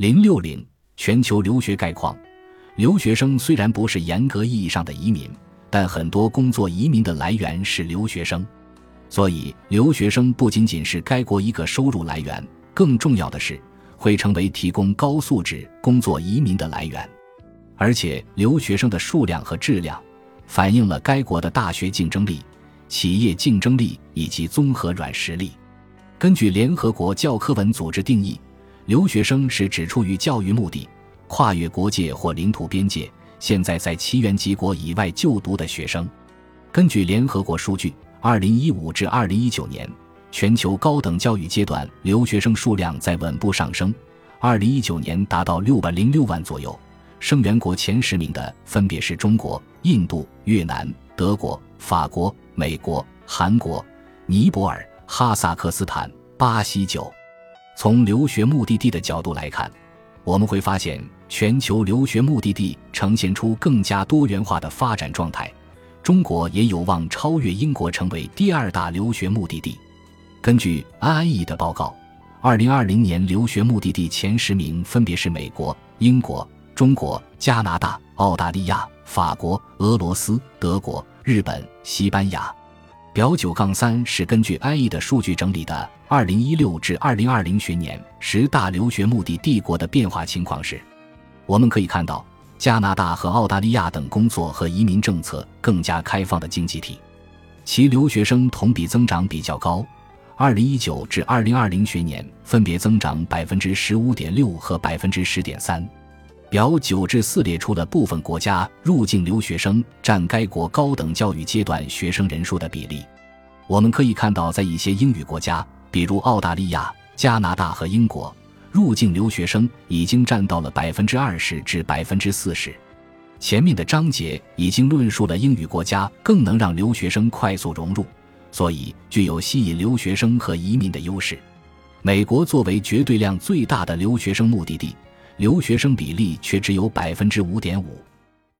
零六零全球留学概况。留学生虽然不是严格意义上的移民，但很多工作移民的来源是留学生，所以留学生不仅仅是该国一个收入来源，更重要的是会成为提供高素质工作移民的来源。而且，留学生的数量和质量反映了该国的大学竞争力、企业竞争力以及综合软实力。根据联合国教科文组织定义，留学生是指出于教育目的。跨越国界或领土边界，现在在其原籍国以外就读的学生，根据联合国数据，二零一五至二零一九年，全球高等教育阶段留学生数量在稳步上升，二零一九年达到六百零六万左右。生源国前十名的分别是中国、印度、越南、德国、法国、美国、韩国、尼泊尔、哈萨克斯坦、巴西九。从留学目的地的角度来看，我们会发现。全球留学目的地呈现出更加多元化的发展状态，中国也有望超越英国成为第二大留学目的地。根据 IE 的报告，二零二零年留学目的地前十名分别是美国、英国、中国、加拿大、澳大利亚、法国、俄罗斯、德国、日本、西班牙。表九杠三是根据 IE 的数据整理的，二零一六至二零二零学年十大留学目的地国的变化情况是。我们可以看到，加拿大和澳大利亚等工作和移民政策更加开放的经济体，其留学生同比增长比较高。二零一九至二零二零学年分别增长百分之十五点六和百分之十点三。表九至四列出了部分国家入境留学生占该国高等教育阶段学生人数的比例。我们可以看到，在一些英语国家，比如澳大利亚、加拿大和英国。入境留学生已经占到了百分之二十至百分之四十。前面的章节已经论述了英语国家更能让留学生快速融入，所以具有吸引留学生和移民的优势。美国作为绝对量最大的留学生目的地，留学生比例却只有百分之五点五。